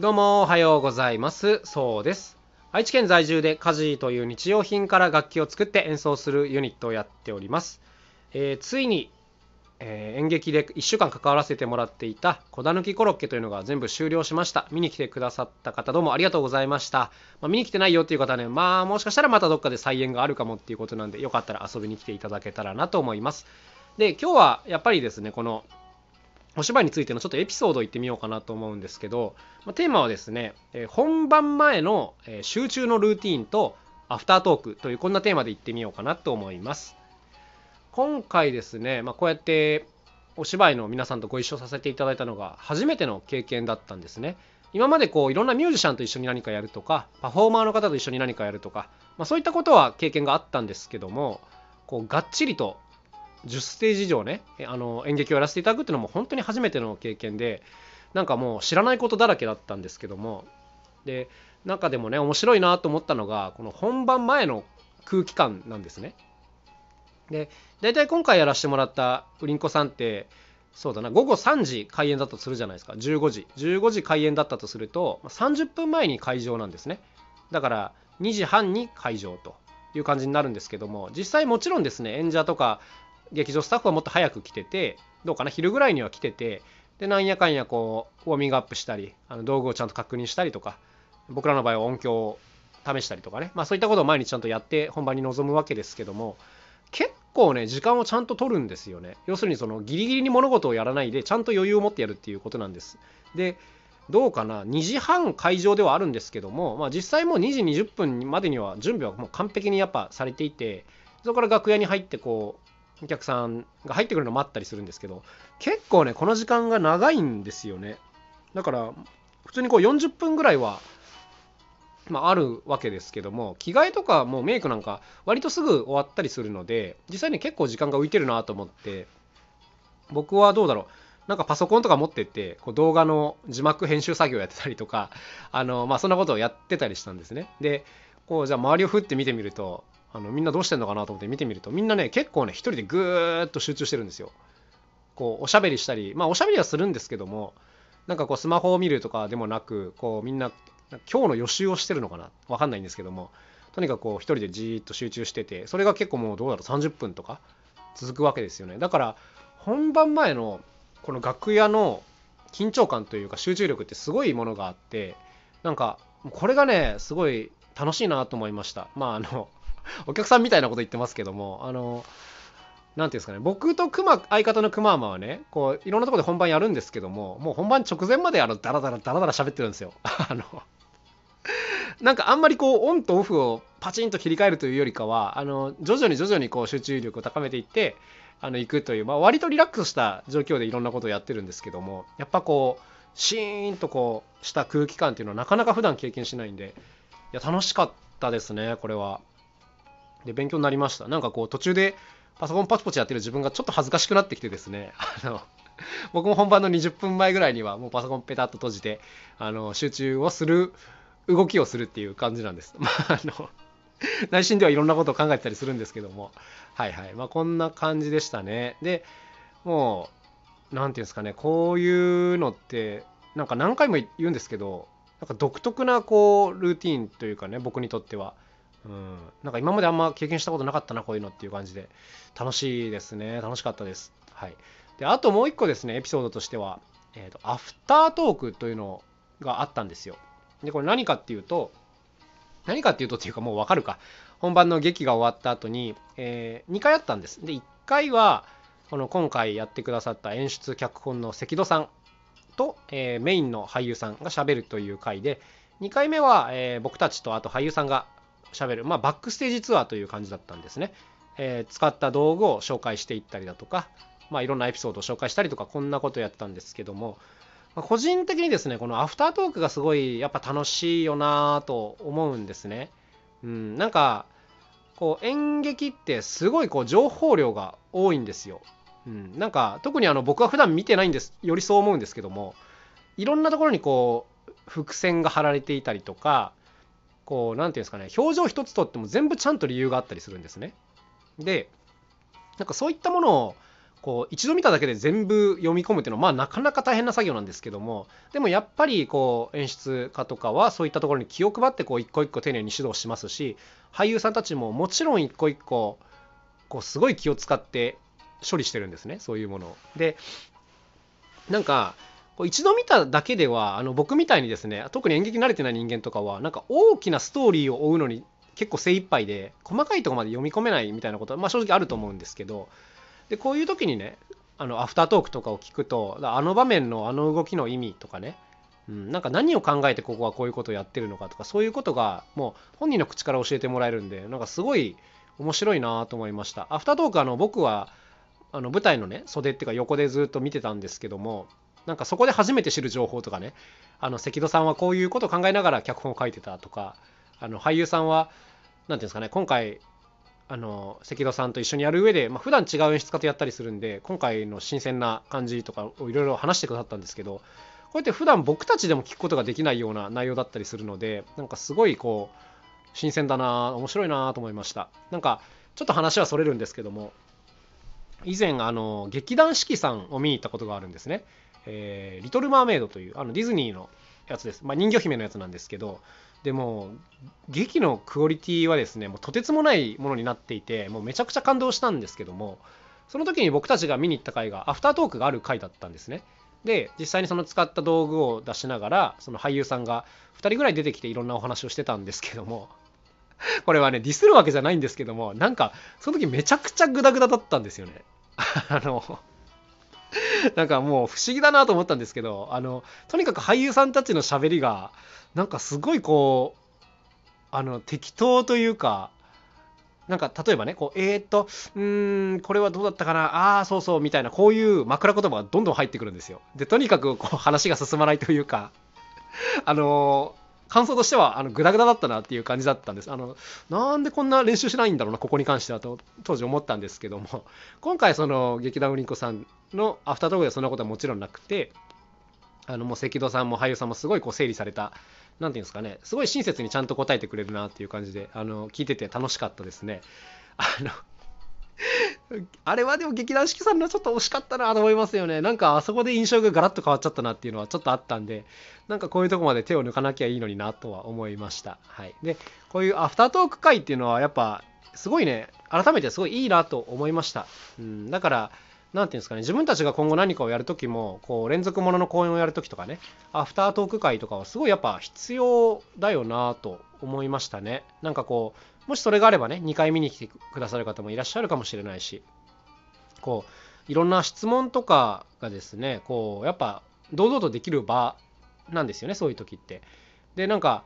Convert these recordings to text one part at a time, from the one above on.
どうもおはようございます。そうです。愛知県在住で家事という日用品から楽器を作って演奏するユニットをやっております、えー、ついに、えー、演劇で1週間関わらせてもらっていた小田きコロッケというのが全部終了しました。見に来てくださった方どうもありがとうございました、まあ、見に来てないよっていう方はねまあもしかしたらまたどっかで再演があるかもっていうことなんでよかったら遊びに来ていただけたらなと思います。で今日はやっぱりですねこのお芝居についてのちょっとエピソードを言ってみようかなと思うんですけど、まあ、テーマはですね、え本番前の、え集中のルーティンとアフタートークというこんなテーマで言ってみようかなと思います。今回ですね、まあ、こうやってお芝居の皆さんとご一緒させていただいたのが初めての経験だったんですね。今までこういろんなミュージシャンと一緒に何かやるとかパフォーマーの方と一緒に何かやるとか、まあ、そういったことは経験があったんですけどもこうがっちりと10ステージ以上ねあの演劇をやらせていただくっていうのも本当に初めての経験でなんかもう知らないことだらけだったんですけどもで中でもね面白いなと思ったのがこの本番前の空気感なんですね。で大体今回やらせてもらったうりんこさんってそうだな午後3時開演だとするじゃないですか。15時。15時開演だったとすると30分前に会場なんですね。だから2時半に会場という感じになるんですけども実際もちろんですね演者とか劇場スタッフはもっと早く来ててどうかな昼ぐらいには来ててでなんやかんやこうウォーミングアップしたりあの道具をちゃんと確認したりとか僕らの場合は音響を試したりとかね、まあ、そういったことを毎日ちゃんとやって本番に臨むわけですけども結構ね時間をちゃんと取るんですよね。要するにそのギリギリに物事をやらないでちゃんと余裕を持ってやるっていうことなんです。でどうかな2時半会場ではあるんですけども、まあ、実際もう2時20分までには準備はもう完璧にやっぱされていてそこから楽屋に入ってこうお客さんが入ってくるの待ったりするんですけど結構ねこの時間が長いんですよね。だから普通にこう40分ぐらいはまあ、あるわけですけども着替えとかもうメイクなんか割とすぐ終わったりするので実際に結構時間が浮いてるなと思って僕はどうだろう。なんかパソコンとか持ってってこう動画の字幕編集作業やってたりとかあの、まあ、そんなことをやってたりしたんですね。でこうじゃあ周りを振って見てみるとあのみんなどうしてんのかなと思って見てみるとみんなね結構ね一人でぐーっと集中してるんですよ。こうおしゃべりしたりまあおしゃべりはするんですけどもなんかこうスマホを見るとかでもなくこうみんな今日の予習をしてるのかなわかんないんですけどもとにかくこう一人でじーっと集中しててそれが結構もうどうだろう30分とか続くわけですよね。だから本番前のこの楽屋の緊張感というか集中力ってすごいものがあってなんかこれがねすごい楽しいなと思いました。まああの お客さんみたいなこと言ってますけども、あの、なんていうんですかね、僕と熊、相方のクママはね、こう、いろんなとこで本番やるんですけども、もう本番直前まであの、ダラダラダラダラ喋ってるんですよ。あの、なんかあんまりこう、オンとオフをパチンと切り替えるというよりかは、あの、徐々に徐々にこう、集中力を高めていって、あの、行くという、まあ、割とリラックスした状況でいろんなことをやってるんですけども、やっぱこう、シーンとこう、した空気感っていうのはなかなか普段経験しないんで、いや、楽しかったですね、これは。で勉強になりました。なんかこう途中でパソコンパチパチやってる自分がちょっと恥ずかしくなってきてですね。あの僕も本番の20分前ぐらいにはもうパソコンペタッと閉じてあの集中をする動きをするっていう感じなんです。まあ、あの内心ではいろんなことを考えてたりするんですけども。はいはい。まあこんな感じでしたね。でもう何て言うんですかね。こういうのってなんか何回も言うんですけどなんか独特なこうルーティンというかね僕にとっては。うん、なんか今まであんま経験したことなかったなこういうのっていう感じで。楽しいですね。楽しかったです。はい。であともう一個ですねエピソードとしては、えーと、アフタートークというのがあったんですよ。でこれ何かっていうと何かっていうとっていうかもうわかるか。本番の劇が終わった後に、えー、2回あったんです。で1回はこの今回やってくださった演出脚本の関戸さんと、えー、メインの俳優さんがしゃべるという回で2回目は、えー、僕たちとあと俳優さんが喋る、まあ、バックステージツアーという感じだったんですね。えー、使った道具を紹介していったりだとか、まあ、いろんなエピソードを紹介したりとか、こんなことやったんですけども、まあ、個人的にですね、このアフタートークがすごいやっぱ楽しいよなと思うんですね。うん、なんか、こう演劇ってすごいこう情報量が多いんですよ。うん、なんか特にあの僕は普段見てないんですよりそう思うんですけどもいろんなところにこう伏線が張られていたりとかこう何て言うんですかね表情一つとっても全部ちゃんと理由があったりするんですね。でなんかそういったものをこう一度見ただけで全部読み込むっていうのはまあなかなか大変な作業なんですけどもでもやっぱりこう演出家とかはそういったところに気を配ってこう一個一個丁寧に指導しますし俳優さんたちももちろん一個一個こうすごい気を使って処理してるんですねそういうものを。でなんかこう一度見ただけではあの僕みたいにですね特に演劇慣れてない人間とかはなんか大きなストーリーを追うのに結構精一杯で細かいとこまで読み込めないみたいなことは、まあ、正直あると思うんですけどでこういう時にねあのアフタートークとかを聞くとあの場面のあの動きの意味とかね、うん、なんか何を考えてここはこういうことをやってるのかとかそういうことがもう本人の口から教えてもらえるんでなんかすごい面白いなと思いました。アフタートークあの僕はあの舞台のね袖っていうか横でずっと見てたんですけどもなんかそこで初めて知る情報とかね。あの関戸さんはこういうことを考えながら脚本を書いてたとかあの俳優さんは何て言うんですかね。今回あの関戸さんと一緒にやる上で、まあ、普段違う演出家とやったりするんで今回の新鮮な感じとかをいろいろ話してくださったんですけどこうやって普段僕たちでも聞くことができないような内容だったりするのでなんかすごいこう新鮮だな面白いなと思いました。なんかちょっと話はそれるんですけども以前あの劇団四季さんを見に行ったことがあるんですね。えー、リトル・マーメイドというあのディズニーのやつです、まあ、人魚姫のやつなんですけどでも劇のクオリティはですねもうとてつもないものになっていてもうめちゃくちゃ感動したんですけどもその時に僕たちが見に行った回がアフタートークがある回だったんですね。で実際にその使った道具を出しながらその俳優さんが2人ぐらい出てきていろんなお話をしてたんですけども これはねディスるわけじゃないんですけどもなんかその時めちゃくちゃグダグダだったんですよね。あの なんかもう不思議だなと思ったんですけど、あの、とにかく俳優さんたちの喋りが、なんかすごいこう、あの、適当というか、なんか例えばね、こう、えー、っと、うーん、これはどうだったかな、ああ、そうそう、みたいな、こういう枕言葉がどんどん入ってくるんですよ。で、とにかくこう話が進まないというか、あの感想としてはあのグダグダだったなっていう感じだったんです。あのなんでこんな練習しないんだろうなここに関してはと当時思ったんですけども。今回その劇団ウリンコさんのアフタートークではそんなことはもちろんなくてあのもう関戸さんも俳優さんもすごいこう整理された何て言うんですかねすごい親切にちゃんと答えてくれるなっていう感じであの聞いてて楽しかったですね。あのあれはでも劇団四季さんのちょっと惜しかったなと思いますよね。なんかあそこで印象がガラッと変わっちゃったなっていうのはちょっとあったんで、なんかこういうとこまで手を抜かなきゃいいのになとは思いました。はい。で、こういうアフタートーク会っていうのはやっぱすごいね、改めてすごいいいなと思いました。うん、だから、なんていうんですかね、自分たちが今後何かをやるときも、こう連続ものの公演をやるときとかね、アフタートーク会とかはすごいやっぱ必要だよなと思いましたね。なんかこう、もしそれがあればね、2回見に来てくださる方もいらっしゃるかもしれないし、こう、いろんな質問とかがですね、こう、やっぱ、堂々とできる場なんですよね、そういう時って。で、なんか、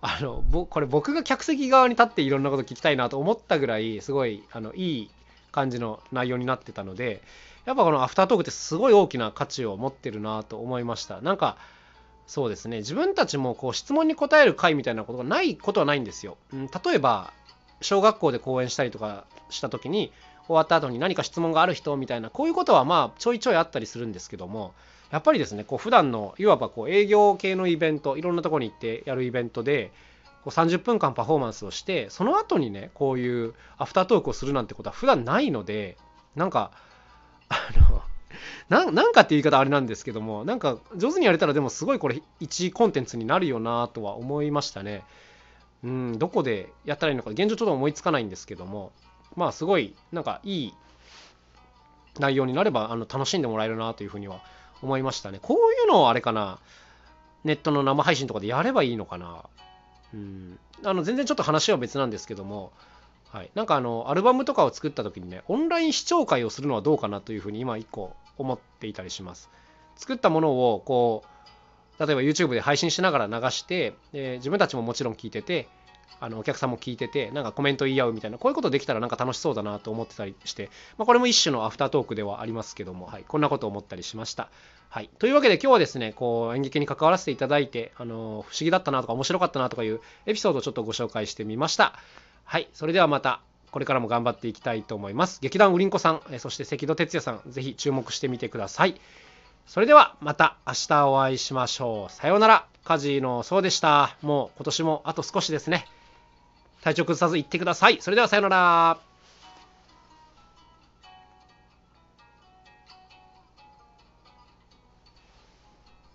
あの、これ僕が客席側に立っていろんなこと聞きたいなと思ったぐらい、すごい、あの、いい感じの内容になってたので、やっぱこのアフタートークってすごい大きな価値を持ってるなと思いました。なんか、そうですね、自分たちもこう質問に答える会みたいなことがないことはないんですよ。うん、例えば、小学校で講演したりとかした時に終わった後に何か質問がある人みたいなこういうことはまあちょいちょいあったりするんですけどもやっぱりですねこう普段のいわばこう営業系のイベントいろんなとこに行ってやるイベントでこう30分間パフォーマンスをしてその後にねこういうアフタートークをするなんてことは普段ないのでなんかあの なんかっていう言い方あれなんですけどもなんか上手にやれたらでもすごいこれ一コンテンツになるよなとは思いましたね。うん、どこでやったらいいのか現状ちょっと思いつかないんですけどもまあすごいなんかいい内容になればあの楽しんでもらえるなというふうには思いましたね。こういうのをあれかなネットの生配信とかでやればいいのかな。うん。あの全然ちょっと話は別なんですけどもはい、なんかあのアルバムとかを作った時にねオンライン視聴会をするのはどうかなというふうに今一個思っていたりします。作ったものをこう例えば YouTube で配信しながら流して、で自分たちももちろん聞いてて、あのお客さんも聞いてて、なんかコメント言い合うみたいな、こういうことできたらなんか楽しそうだなと思ってたりして、まあ、これも一種のアフタートークではありますけども、はい、こんなことを思ったりしました。はい、というわけで今日はですね、こう演劇に関わらせていただいて、あの不思議だったなとか面白かったなとかいうエピソードをちょっとご紹介してみました。はい、それではまたこれからも頑張っていきたいと思います。劇団ウリンコさん、そして関戸哲也さん、ぜひ注目してみてください。それではまた明日お会いしましょう。さようなら。カジのそうでした。もう今年もあと少しですね。体調崩さず行ってください。それではさようなら。